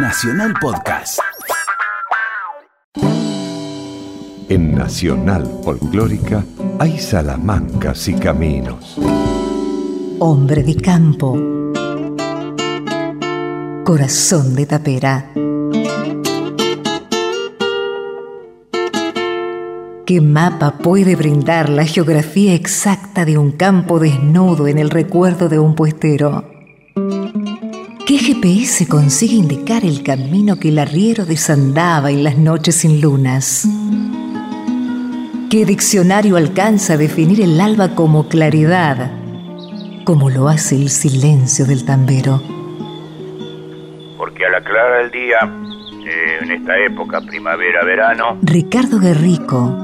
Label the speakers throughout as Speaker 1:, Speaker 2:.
Speaker 1: Nacional Podcast.
Speaker 2: En Nacional Folclórica hay salamancas y caminos.
Speaker 3: Hombre de campo. Corazón de tapera. ¿Qué mapa puede brindar la geografía exacta de un campo desnudo en el recuerdo de un puestero? ¿Qué GPS consigue indicar el camino que el arriero desandaba en las noches sin lunas? ¿Qué diccionario alcanza a definir el alba como claridad, como lo hace el silencio del tambero?
Speaker 4: Porque a la clara del día, eh, en esta época, primavera-verano,
Speaker 3: Ricardo Guerrico,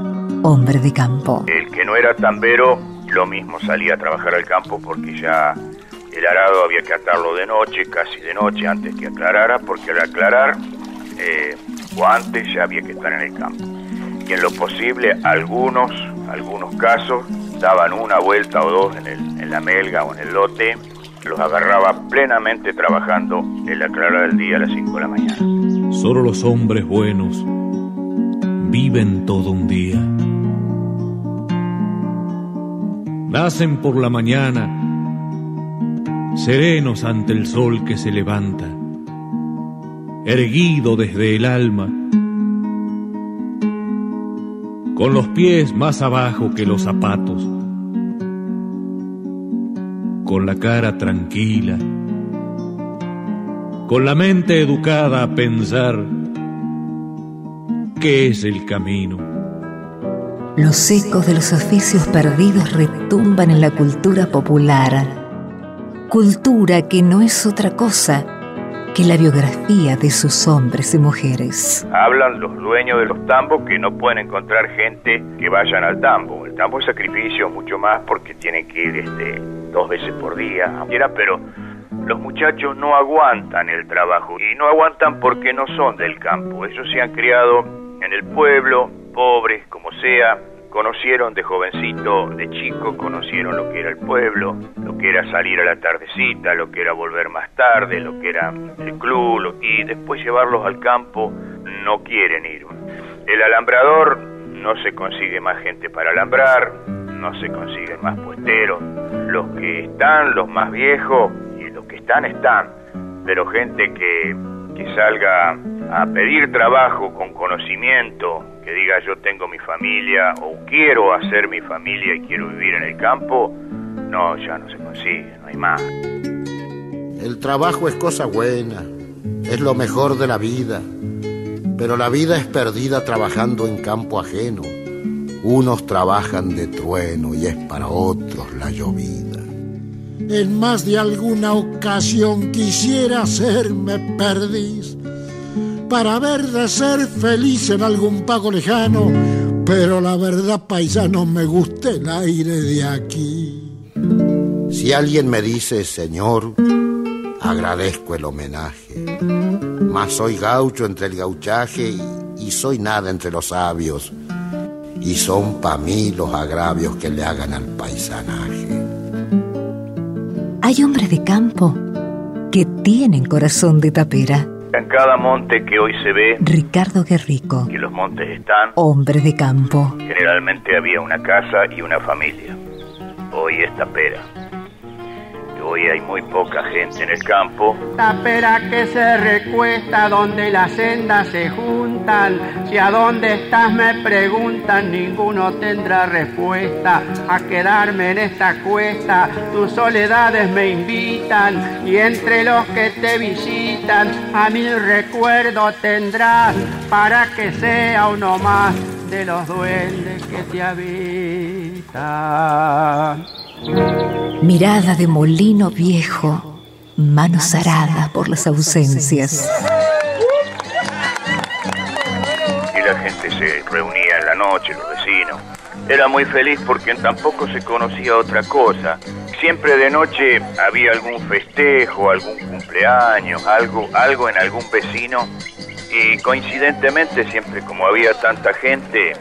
Speaker 3: hombre de campo.
Speaker 4: el que no era tambero, lo mismo salía a trabajar al campo porque ya el arado había que atarlo de noche, casi de noche, antes que aclarara, porque al aclarar, eh, o antes ya había que estar en el campo. Y en lo posible, algunos, algunos casos, daban una vuelta o dos en, el, en la melga o en el lote, los agarraba plenamente trabajando en la clara del día a las 5 de la mañana.
Speaker 5: Solo los hombres buenos viven todo un día. Nacen por la mañana, serenos ante el sol que se levanta, erguido desde el alma, con los pies más abajo que los zapatos, con la cara tranquila, con la mente educada a pensar qué es el camino.
Speaker 3: Los ecos de los oficios perdidos retumban en la cultura popular. Cultura que no es otra cosa que la biografía de sus hombres y mujeres.
Speaker 4: Hablan los dueños de los tambos que no pueden encontrar gente que vayan al tambo. El tambo es sacrificio mucho más porque tienen que ir este, dos veces por día, pero los muchachos no aguantan el trabajo y no aguantan porque no son del campo. Ellos se han criado en el pueblo, pobres como sea, conocieron de jovencito, de chico, conocieron lo que era el pueblo, lo que era salir a la tardecita, lo que era volver más tarde, lo que era el club, y después llevarlos al campo, no quieren ir. El alambrador no se consigue más gente para alambrar, no se consiguen más puesteros. Los que están, los más viejos, y los que están, están. Pero gente que, que salga a pedir trabajo con conocimiento, que diga yo tengo mi familia o quiero hacer mi familia y quiero vivir en el campo, no, ya no se consigue, no hay más.
Speaker 6: El trabajo es cosa buena, es lo mejor de la vida, pero la vida es perdida trabajando en campo ajeno. Unos trabajan de trueno y es para otros la llovida.
Speaker 7: En más de alguna ocasión quisiera hacerme perdiz para ver de ser feliz en algún pago lejano, pero la verdad, paisano, me gusta el aire de aquí.
Speaker 6: Si alguien me dice, Señor, agradezco el homenaje, mas soy gaucho entre el gauchaje y, y soy nada entre los sabios, y son pa' mí los agravios que le hagan al paisanaje.
Speaker 3: Hay hombres de campo que tienen corazón de tapera.
Speaker 4: En cada monte que hoy se ve,
Speaker 3: Ricardo Guerrico,
Speaker 4: que los montes están,
Speaker 3: hombre de campo.
Speaker 4: generalmente había una casa y una familia. Hoy es tapera. Hoy hay muy poca gente en el campo.
Speaker 8: Tapera que se recuesta donde las sendas se juntan. Si a dónde estás me preguntan, ninguno tendrá respuesta. A quedarme en esta cuesta, tus soledades me invitan. Y entre los que te visitan, a mi recuerdo tendrás para que sea uno más de los duendes que te habitan.
Speaker 3: Mirada de molino viejo, manos aradas por las ausencias.
Speaker 4: y la gente se reunía en la noche, los vecinos. Era muy feliz porque tampoco se conocía otra cosa. Siempre de noche había algún festejo, algún cumpleaños, algo, algo en algún vecino. Y coincidentemente, siempre como había tanta gente,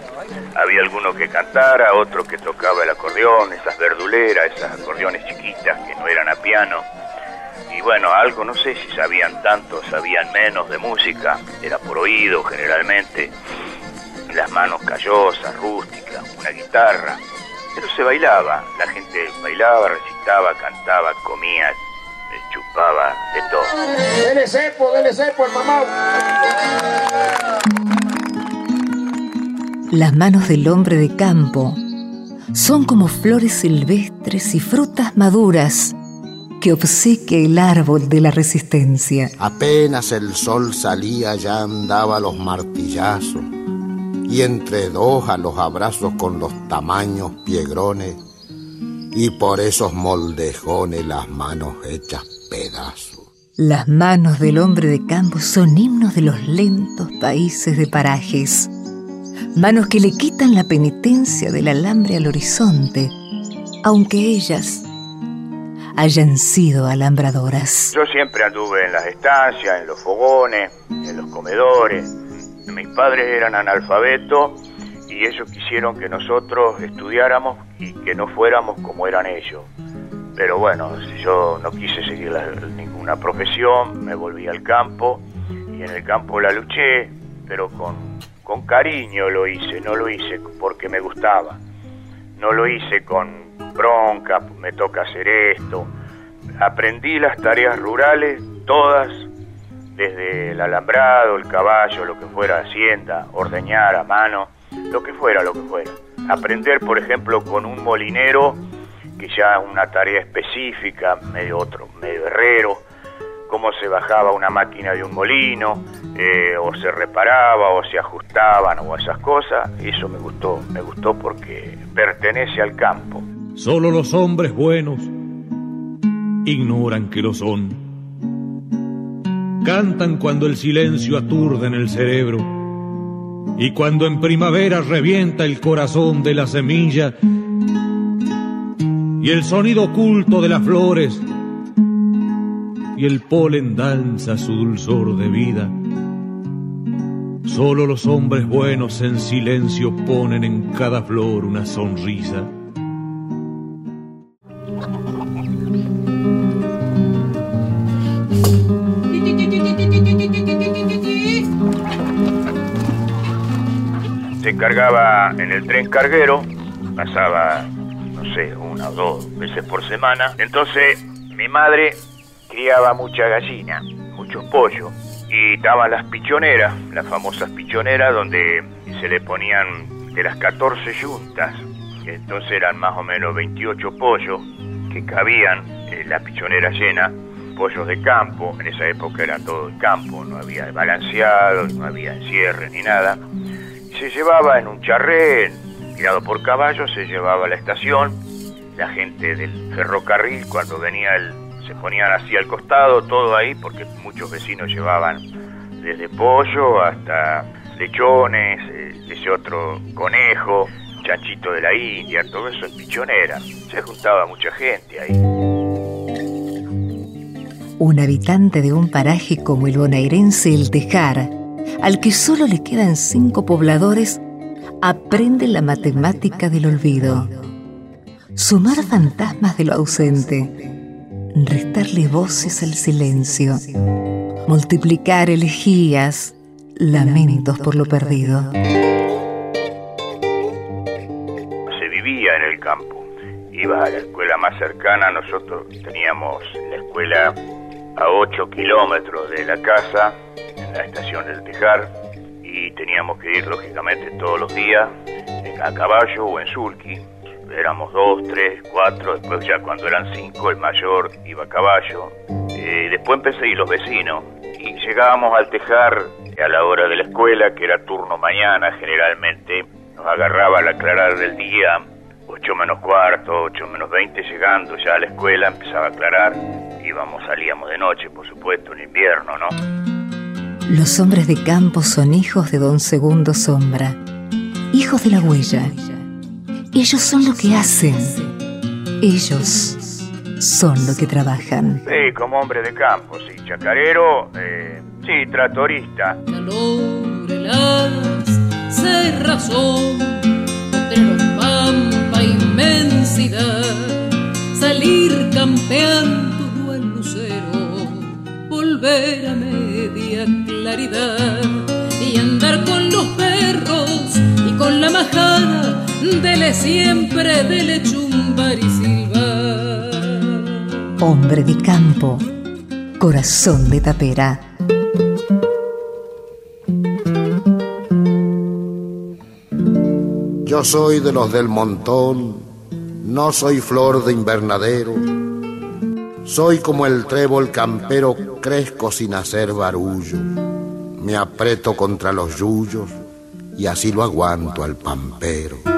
Speaker 4: había alguno que cantara, otro que tocaba el acordeón, esas verduleras, esas acordeones chiquitas que no eran a piano. y bueno, algo, no sé si sabían tanto, sabían menos de música, era por oído generalmente, las manos callosas, rústicas, una guitarra, pero se bailaba, la gente bailaba, recitaba, cantaba, comía, eh, chupaba, de todo.
Speaker 7: Dele cepo, dele cepo el mamá.
Speaker 3: Las manos del hombre de campo son como flores silvestres y frutas maduras que obsequia el árbol de la resistencia.
Speaker 6: Apenas el sol salía ya andaba los martillazos y entre dos a los abrazos con los tamaños piegrones y por esos moldejones las manos hechas pedazos.
Speaker 3: Las manos del hombre de campo son himnos de los lentos países de parajes. Manos que le quitan la penitencia del alambre al horizonte, aunque ellas hayan sido alambradoras.
Speaker 4: Yo siempre anduve en las estancias, en los fogones, en los comedores. Mis padres eran analfabetos y ellos quisieron que nosotros estudiáramos y que no fuéramos como eran ellos. Pero bueno, yo no quise seguir ninguna profesión, me volví al campo y en el campo la luché, pero con, con cariño lo hice, no lo hice porque me gustaba. No lo hice con bronca, me toca hacer esto. Aprendí las tareas rurales, todas, desde el alambrado, el caballo, lo que fuera, hacienda, ordeñar a mano, lo que fuera, lo que fuera. Aprender, por ejemplo, con un molinero, que ya es una tarea específica, medio otro, medio herrero, cómo se bajaba una máquina de un molino, eh, o se reparaba, o se ajustaban, o esas cosas, eso me gustó, me gustó porque pertenece al campo.
Speaker 5: Solo los hombres buenos ignoran que lo son. Cantan cuando el silencio aturde en el cerebro y cuando en primavera revienta el corazón de la semilla y el sonido oculto de las flores y el polen danza su dulzor de vida. Solo los hombres buenos en silencio ponen en cada flor una sonrisa.
Speaker 4: Se cargaba en el tren carguero, pasaba, no sé, una o dos veces por semana. Entonces mi madre criaba mucha gallina, muchos pollos. Y estaban las pichoneras, las famosas pichoneras donde se le ponían de las 14 yuntas. Entonces eran más o menos 28 pollos que cabían en la pichonera llena, pollos de campo. En esa época era todo el campo, no había balanceado, no había encierre ni nada se llevaba en un charré, tirado por caballo, se llevaba a la estación. La gente del ferrocarril, cuando venía el, se ponían así al costado, todo ahí, porque muchos vecinos llevaban desde pollo hasta lechones, eh, ese otro conejo, chanchito de la India, todo eso en pichonera. Se juntaba mucha gente ahí.
Speaker 3: Un habitante de un paraje como el bonaerense El Tejar, al que solo le quedan cinco pobladores, aprende la matemática del olvido. Sumar fantasmas de lo ausente, restarle voces al silencio, multiplicar elegías, lamentos por lo perdido.
Speaker 4: se vivía en el campo. Ibas a la escuela más cercana, nosotros teníamos la escuela a 8 kilómetros de la casa, en la estación del Tejar, y teníamos que ir lógicamente todos los días a caballo o en sulky. Éramos dos, tres, cuatro, después ya cuando eran cinco el mayor iba a caballo. Eh, después empecé ir los vecinos y llegábamos al Tejar a la hora de la escuela, que era turno mañana generalmente, nos agarraba al aclarar del día, 8 menos cuarto, 8 menos 20, llegando ya a la escuela, empezaba a aclarar, íbamos, salíamos de noche, por supuesto, en invierno, ¿no?
Speaker 3: Los hombres de campo son hijos de don Segundo Sombra, hijos de la huella. Ellos son lo que hacen. Ellos son lo que trabajan.
Speaker 4: Sí, como hombre de campo, sí, chacarero, eh, sí, tratorista.
Speaker 1: calor, heladas, cerrazón, potreros, pampa, inmensidad, salir campeando al lucero, volver a media claridad y andar con los perros y con la majada, dele siempre, dele chumbar y silbar.
Speaker 3: Hombre de campo, corazón de tapera.
Speaker 6: Yo soy de los del montón, no soy flor de invernadero. Soy como el trébol campero, crezco sin hacer barullo. Me aprieto contra los yuyos y así lo aguanto al pampero.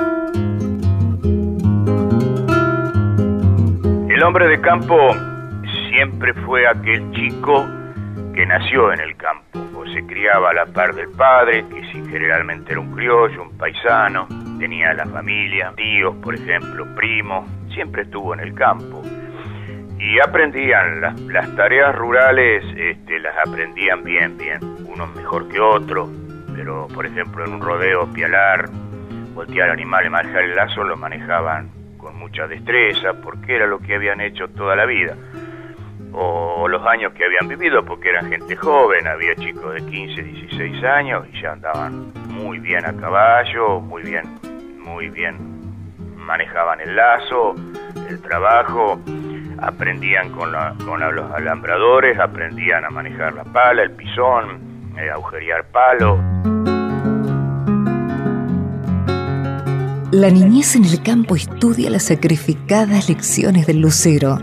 Speaker 4: Hombre de campo siempre fue aquel chico que nació en el campo o se criaba a la par del padre, que sí, generalmente era un criollo, un paisano, tenía la familia, tíos, por ejemplo, primos, siempre estuvo en el campo. Y aprendían las, las tareas rurales, este, las aprendían bien, bien, unos mejor que otros, pero por ejemplo en un rodeo, pialar, voltear animales, manejar el lazo, lo manejaban mucha destreza, porque era lo que habían hecho toda la vida o los años que habían vivido, porque eran gente joven, había chicos de 15, 16 años y ya andaban muy bien a caballo, muy bien, muy bien manejaban el lazo, el trabajo, aprendían con, con los alambradores, aprendían a manejar la pala, el pisón, a agujerear palo.
Speaker 3: La niñez en el campo estudia las sacrificadas lecciones del lucero.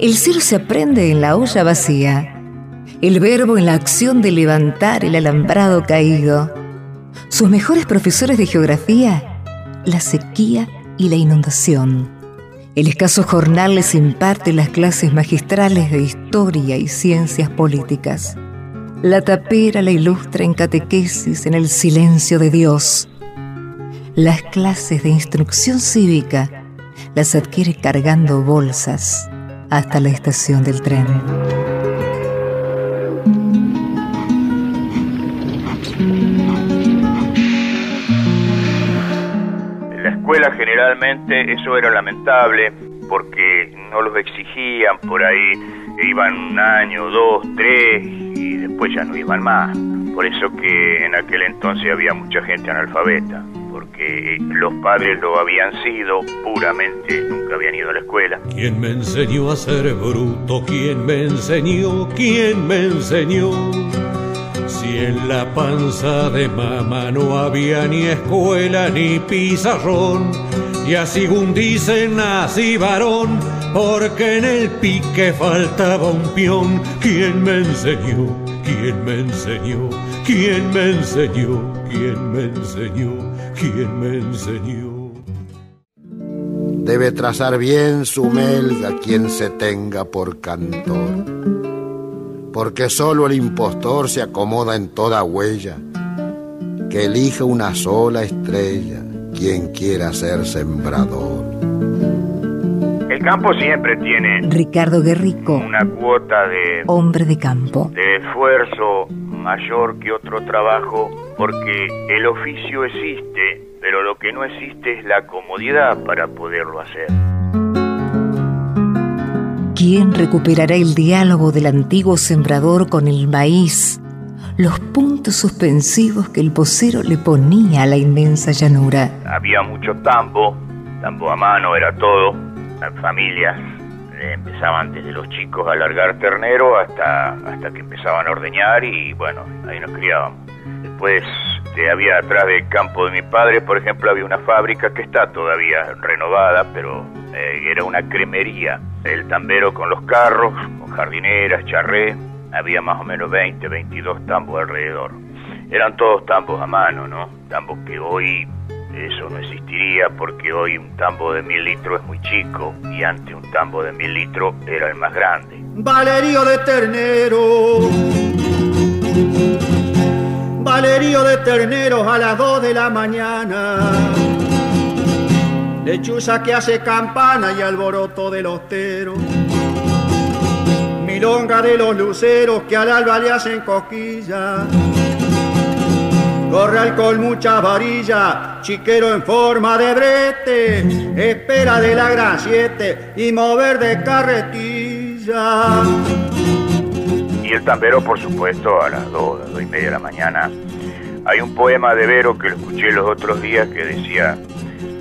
Speaker 3: El cielo se aprende en la olla vacía, el verbo en la acción de levantar el alambrado caído. Sus mejores profesores de geografía, la sequía y la inundación. El escaso jornal les imparte las clases magistrales de historia y ciencias políticas. La tapera la ilustra en catequesis en el silencio de Dios. Las clases de instrucción cívica las adquiere cargando bolsas hasta la estación del tren.
Speaker 4: En la escuela generalmente eso era lamentable porque no los exigían por ahí, iban un año, dos, tres y después ya no iban más. Por eso que en aquel entonces había mucha gente analfabeta, porque los padres lo habían sido puramente, nunca habían ido a la escuela.
Speaker 5: ¿Quién me enseñó a ser bruto? ¿Quién me enseñó? ¿Quién me enseñó? Si en la panza de mamá no había ni escuela ni pizarrón, y así según dicen nací varón, porque en el pique faltaba un peón. ¿Quién me enseñó? ¿Quién me enseñó? ¿Quién me enseñó? ¿Quién me enseñó? ¿Quién me enseñó?
Speaker 6: Debe trazar bien su melga quien se tenga por cantor, porque solo el impostor se acomoda en toda huella, que elija una sola estrella quien quiera ser sembrador.
Speaker 4: El campo siempre tiene
Speaker 3: Ricardo Guerrico,
Speaker 4: una cuota de,
Speaker 3: hombre de campo.
Speaker 4: de esfuerzo mayor que otro trabajo porque el oficio existe, pero lo que no existe es la comodidad para poderlo hacer.
Speaker 3: ¿Quién recuperará el diálogo del antiguo sembrador con el maíz? Los puntos suspensivos que el posero le ponía a la inmensa llanura.
Speaker 4: Había mucho tambo, tambo a mano era todo, las familias eh, empezaban desde los chicos a largar ternero hasta, hasta que empezaban a ordeñar y bueno, ahí nos criábamos. Después este, había atrás del campo de mi padre, por ejemplo, había una fábrica que está todavía renovada, pero eh, era una cremería. El tambero con los carros, con jardineras, charré, había más o menos 20, 22 tambos alrededor. Eran todos tambos a mano, ¿no? Tambos que hoy eso no existiría porque hoy un tambo de mil litros es muy chico y antes un tambo de mil litros era el más grande.
Speaker 9: Valerio de ternero. Valerio de terneros a las 2 de la mañana. Lechuza que hace campana y alboroto del ostero. Milonga de los luceros que al alba le hacen cosquillas. Corral con mucha varilla, chiquero en forma de brete, espera de la gran y mover de carretilla.
Speaker 4: Y el tambero, por supuesto, a las 2, a las 2 y media de la mañana. Hay un poema de Vero que lo escuché los otros días que decía,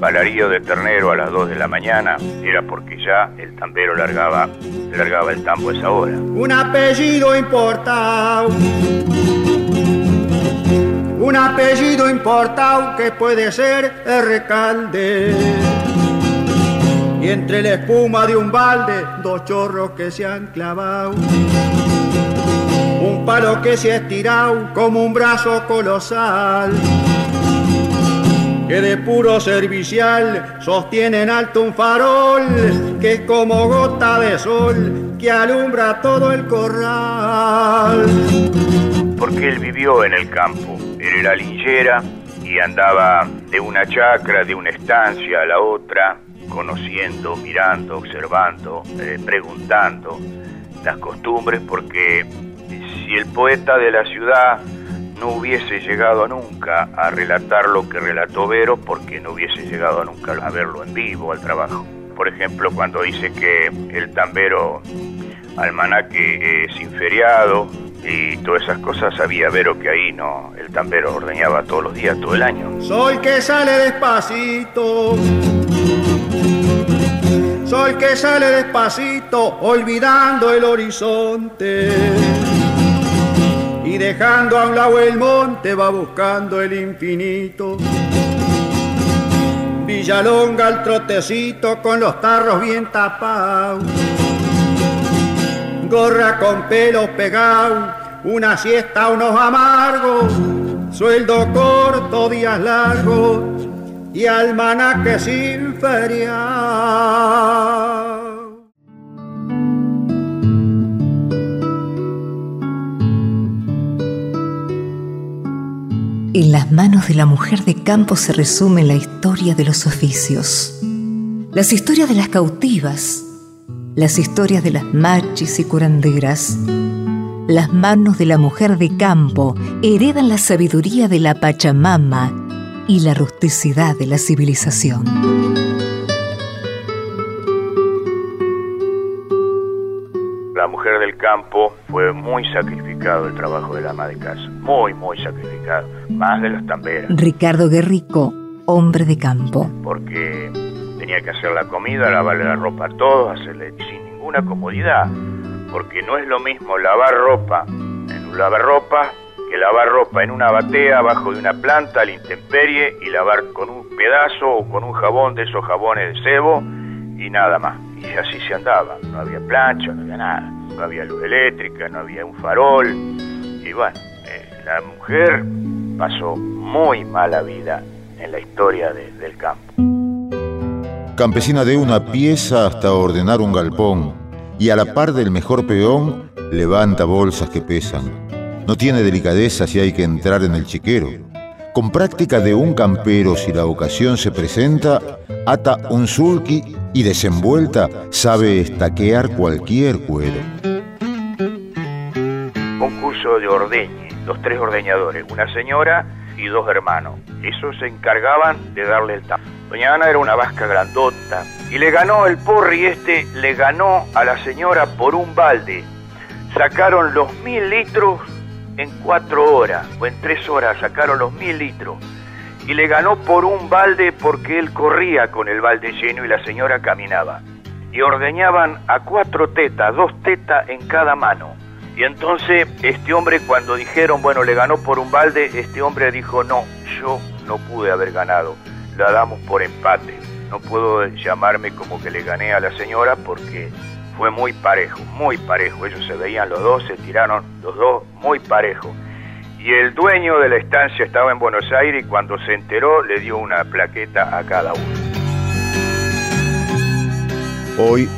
Speaker 4: balarío de ternero a las 2 de la mañana, era porque ya el tambero largaba, largaba el tambo a esa hora.
Speaker 9: Un apellido importado. Un apellido importado que puede ser recalde. Y entre la espuma de un balde, dos chorros que se han clavado. Un palo que se ha estirado como un brazo colosal que de puro servicial sostiene en alto un farol que es como gota de sol que alumbra todo el corral.
Speaker 4: Porque él vivió en el campo, él era linchera y andaba de una chacra, de una estancia a la otra, conociendo, mirando, observando, eh, preguntando las costumbres, porque si el poeta de la ciudad no hubiese llegado nunca a relatar lo que relató Vero porque no hubiese llegado nunca a verlo en vivo, al trabajo. Por ejemplo, cuando dice que el tambero almanaque es inferiado y todas esas cosas, sabía Vero que ahí no, el tambero ordeñaba todos los días, todo el año.
Speaker 9: Sol que sale despacito. Sol que sale despacito, olvidando el horizonte y dejando a un lado el monte va buscando el infinito. Villalonga al trotecito con los tarros bien tapados. Gorra con pelos pegados, una siesta, unos amargos, sueldo corto, días largos y almanaque sin
Speaker 3: En las manos de la mujer de campo se resume la historia de los oficios, las historias de las cautivas, las historias de las machis y curanderas. Las manos de la mujer de campo heredan la sabiduría de la Pachamama y la rusticidad de la civilización.
Speaker 4: la mujer del campo fue muy sacrificado el trabajo del ama de casa, muy, muy sacrificado, más de las tamberas.
Speaker 3: Ricardo Guerrico, hombre de campo.
Speaker 4: Porque tenía que hacer la comida, lavarle la ropa a todos, hacerle sin ninguna comodidad, porque no es lo mismo lavar ropa en un lavarropa que lavar ropa en una batea abajo de una planta a la intemperie y lavar con un pedazo o con un jabón de esos jabones de cebo y nada más y así se andaba. No había plancha, no había nada. No había luz eléctrica, no había un farol. Y bueno, eh, la mujer pasó muy mala vida en la historia del campo.
Speaker 10: Campesina de una pieza hasta ordenar un galpón y a la par del mejor peón levanta bolsas que pesan. No tiene delicadeza si hay que entrar en el chiquero. Con práctica de un campero, si la ocasión se presenta, ata un sulky y desenvuelta sabe estaquear cualquier cuero.
Speaker 4: Concurso de ordeñe, los tres ordeñadores, una señora y dos hermanos. Esos se encargaban de darle el tamaño. Doña Ana era una vasca grandota y le ganó el porri este, le ganó a la señora por un balde. Sacaron los mil litros en cuatro horas o en tres horas, sacaron los mil litros y le ganó por un balde porque él corría con el balde lleno y la señora caminaba. Y ordeñaban a cuatro tetas, dos tetas en cada mano. Y entonces este hombre cuando dijeron, bueno, le ganó por un balde, este hombre dijo, no, yo no pude haber ganado, la damos por empate. No puedo llamarme como que le gané a la señora porque fue muy parejo, muy parejo. Ellos se veían los dos, se tiraron los dos muy parejo y el dueño de la estancia estaba en Buenos Aires y cuando se enteró le dio una plaqueta a cada uno.
Speaker 10: Hoy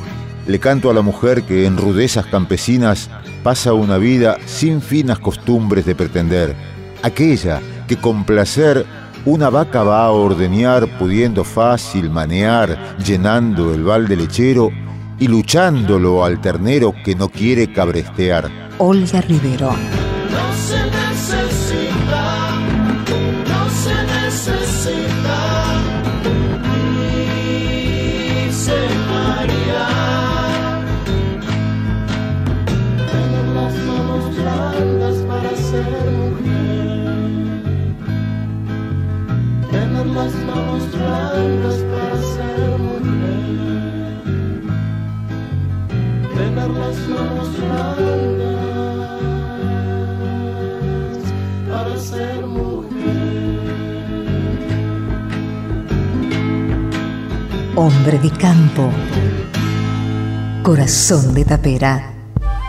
Speaker 10: le canto a la mujer que en rudezas campesinas pasa una vida sin finas costumbres de pretender, aquella que con placer una vaca va a ordeñar pudiendo fácil manear, llenando el balde lechero y luchándolo al ternero que no quiere cabrestear.
Speaker 3: Olga Rivero. Hombre de campo. Corazón de tapera.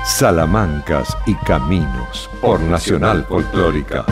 Speaker 2: Salamancas y Caminos por Nacional Folclórica.